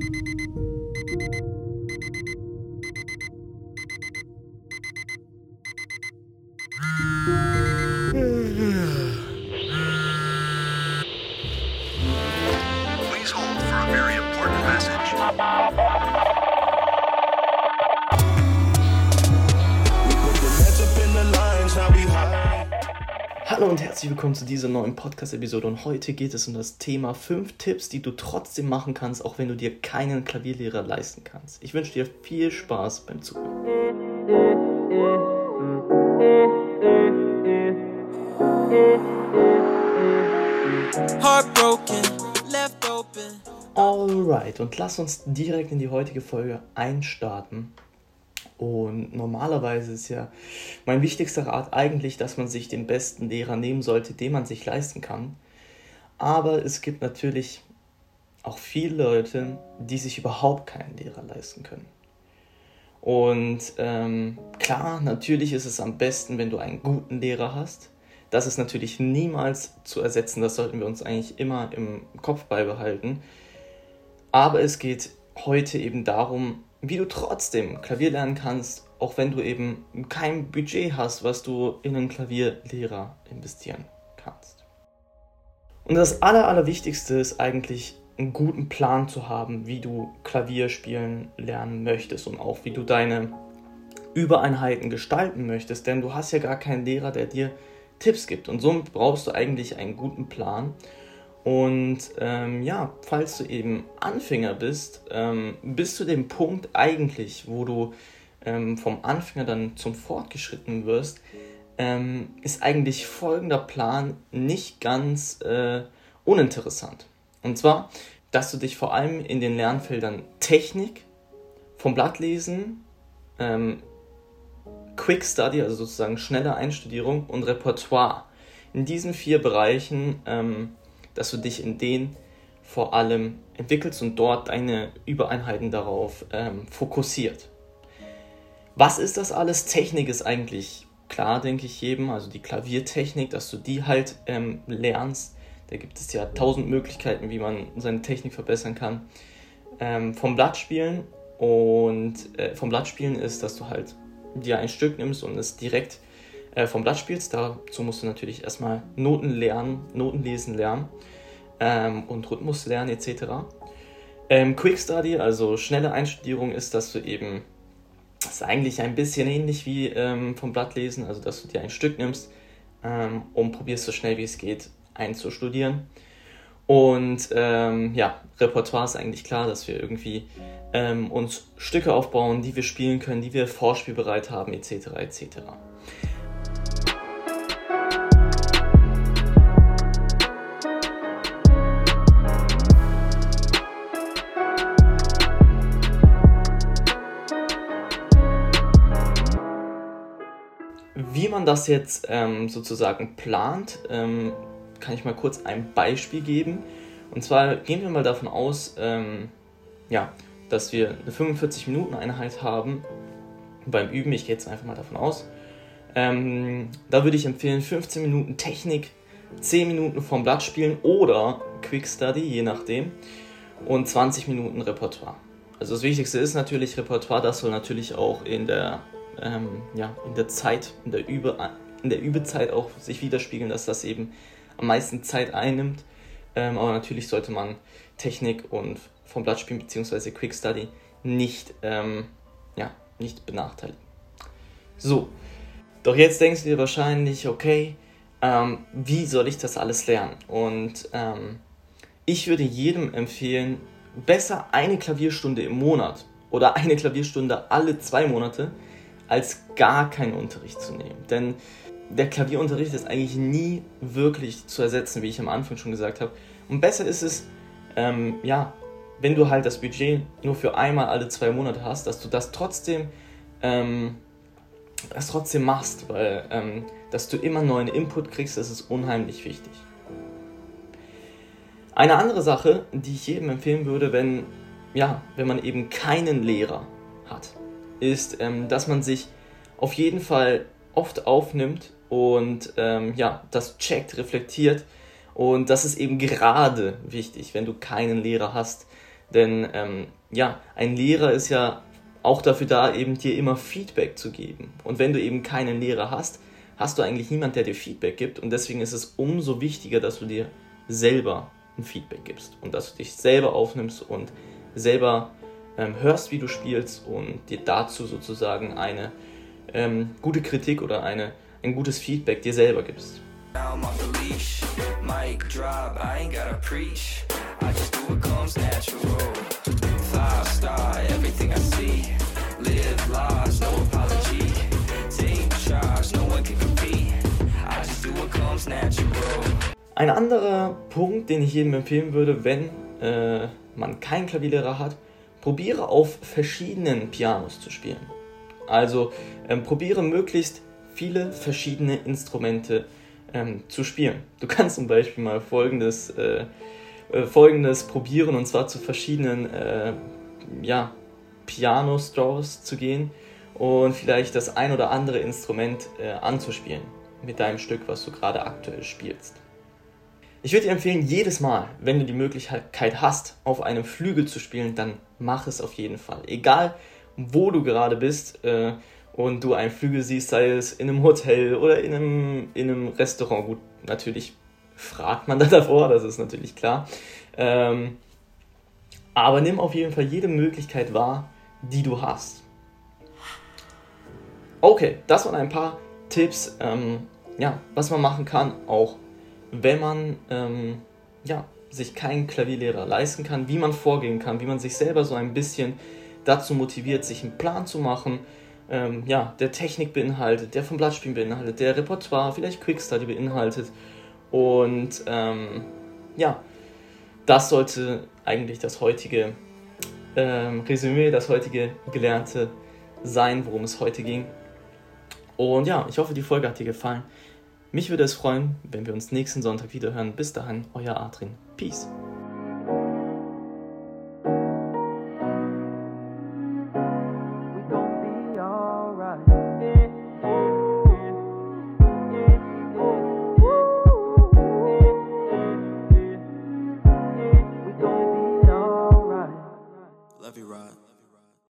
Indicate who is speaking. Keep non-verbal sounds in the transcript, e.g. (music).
Speaker 1: Thank
Speaker 2: you und herzlich willkommen zu dieser neuen Podcast-Episode und heute geht es um das Thema 5 Tipps, die du trotzdem machen kannst, auch wenn du dir keinen Klavierlehrer leisten kannst. Ich wünsche dir viel Spaß beim Zuhören. Alright, und lass uns direkt in die heutige Folge einstarten. Und normalerweise ist ja mein wichtigster Rat eigentlich, dass man sich den besten Lehrer nehmen sollte, den man sich leisten kann. Aber es gibt natürlich auch viele Leute, die sich überhaupt keinen Lehrer leisten können. Und ähm, klar, natürlich ist es am besten, wenn du einen guten Lehrer hast. Das ist natürlich niemals zu ersetzen, das sollten wir uns eigentlich immer im Kopf beibehalten. Aber es geht heute eben darum, wie du trotzdem Klavier lernen kannst, auch wenn du eben kein Budget hast, was du in einen Klavierlehrer investieren kannst. Und das Aller, Allerwichtigste ist eigentlich, einen guten Plan zu haben, wie du Klavier spielen lernen möchtest und auch wie du deine Übereinheiten gestalten möchtest, denn du hast ja gar keinen Lehrer, der dir Tipps gibt. Und somit brauchst du eigentlich einen guten Plan. Und ähm, ja, falls du eben Anfänger bist, ähm, bis zu dem Punkt eigentlich, wo du ähm, vom Anfänger dann zum Fortgeschritten wirst, ähm, ist eigentlich folgender Plan nicht ganz äh, uninteressant. Und zwar, dass du dich vor allem in den Lernfeldern Technik, vom Blattlesen, ähm, Quick Study, also sozusagen schnelle Einstudierung und Repertoire. In diesen vier Bereichen, ähm, dass du dich in denen vor allem entwickelst und dort deine Übereinheiten darauf ähm, fokussiert. Was ist das alles? Technik ist eigentlich klar, denke ich jedem, also die Klaviertechnik, dass du die halt ähm, lernst. Da gibt es ja tausend Möglichkeiten, wie man seine Technik verbessern kann. Ähm, vom Blattspielen und äh, vom Blattspielen ist, dass du halt dir ein Stück nimmst und es direkt äh, vom Blatt spielst. Dazu musst du natürlich erstmal Noten lernen, Noten lesen lernen ähm, und Rhythmus lernen etc. Ähm, Quick Study, also schnelle Einstudierung, ist, dass du eben, das ist eigentlich ein bisschen ähnlich wie ähm, vom Blatt lesen, also dass du dir ein Stück nimmst ähm, und probierst so schnell wie es geht einzustudieren. Und ähm, ja, Repertoire ist eigentlich klar, dass wir irgendwie ähm, uns Stücke aufbauen, die wir spielen können, die wir vorspielbereit haben, etc. etc. Wie man das jetzt ähm, sozusagen plant, ähm, kann ich mal kurz ein Beispiel geben. Und zwar gehen wir mal davon aus, ähm, ja, dass wir eine 45-Minuten-Einheit haben beim Üben. Ich gehe jetzt einfach mal davon aus. Ähm, da würde ich empfehlen 15 Minuten Technik, 10 Minuten vom Blatt spielen oder Quick Study, je nachdem, und 20 Minuten Repertoire. Also das Wichtigste ist natürlich Repertoire, das soll natürlich auch in der, ähm, ja, in der Zeit, in der, Übe, in der Übezeit auch sich widerspiegeln, dass das eben am meisten Zeit einnimmt. Ähm, aber natürlich sollte man Technik und vom Blattspielen bzw. Quick Study nicht, ähm, ja, nicht benachteiligen. So, doch jetzt denkst du dir wahrscheinlich, okay, ähm, wie soll ich das alles lernen? Und ähm, ich würde jedem empfehlen, besser eine Klavierstunde im Monat oder eine Klavierstunde alle zwei Monate als gar keinen Unterricht zu nehmen. Denn der Klavierunterricht ist eigentlich nie wirklich zu ersetzen, wie ich am Anfang schon gesagt habe. Und besser ist es, ähm, ja, wenn du halt das Budget nur für einmal alle zwei Monate hast, dass du das trotzdem, ähm, das trotzdem machst, weil ähm, dass du immer neuen Input kriegst, das ist unheimlich wichtig. Eine andere Sache, die ich jedem empfehlen würde, wenn, ja, wenn man eben keinen Lehrer hat, ist, ähm, dass man sich auf jeden Fall oft aufnimmt und ähm, ja, das checkt, reflektiert. Und das ist eben gerade wichtig, wenn du keinen Lehrer hast, Denn ähm, ja, ein Lehrer ist ja auch dafür da, eben dir immer Feedback zu geben. Und wenn du eben keinen Lehrer hast, hast du eigentlich niemand, der dir Feedback gibt. Und deswegen ist es umso wichtiger, dass du dir selber ein Feedback gibst und dass du dich selber aufnimmst und selber hörst, wie du spielst und dir dazu sozusagen eine ähm, gute Kritik oder eine, ein gutes Feedback dir selber gibst. Ein anderer Punkt, den ich jedem empfehlen würde, wenn äh, man keinen Klavierlehrer hat, probiere auf verschiedenen Pianos zu spielen. Also ähm, probiere möglichst viele verschiedene Instrumente ähm, zu spielen. Du (laughs) kannst zum Beispiel mal folgendes, äh, äh, folgendes probieren und zwar zu verschiedenen äh, ja, Piano-Stores zu gehen und vielleicht das ein oder andere Instrument äh, anzuspielen mit deinem Stück, was du gerade aktuell spielst. Ich würde dir empfehlen, jedes Mal, wenn du die Möglichkeit hast, auf einem Flügel zu spielen, dann mach es auf jeden Fall. Egal, wo du gerade bist äh, und du einen Flügel siehst, sei es in einem Hotel oder in einem, in einem Restaurant. Gut, natürlich fragt man (laughs) da davor, das ist natürlich klar. Ähm, aber nimm auf jeden Fall jede Möglichkeit wahr, die du hast. Okay, das waren ein paar Tipps, ähm, ja, was man machen kann, auch wenn man ähm, ja, sich keinen Klavierlehrer leisten kann, wie man vorgehen kann, wie man sich selber so ein bisschen dazu motiviert, sich einen Plan zu machen, ähm, ja, der Technik beinhaltet, der vom Blattspielen beinhaltet, der Repertoire, vielleicht Quickstudy beinhaltet. Und ähm, ja, das sollte eigentlich das heutige ähm, Resümee, das heutige Gelernte sein, worum es heute ging. Und ja, ich hoffe, die Folge hat dir gefallen. Mich würde es freuen, wenn wir uns nächsten Sonntag wieder hören. Bis dahin, euer Adrian. Peace.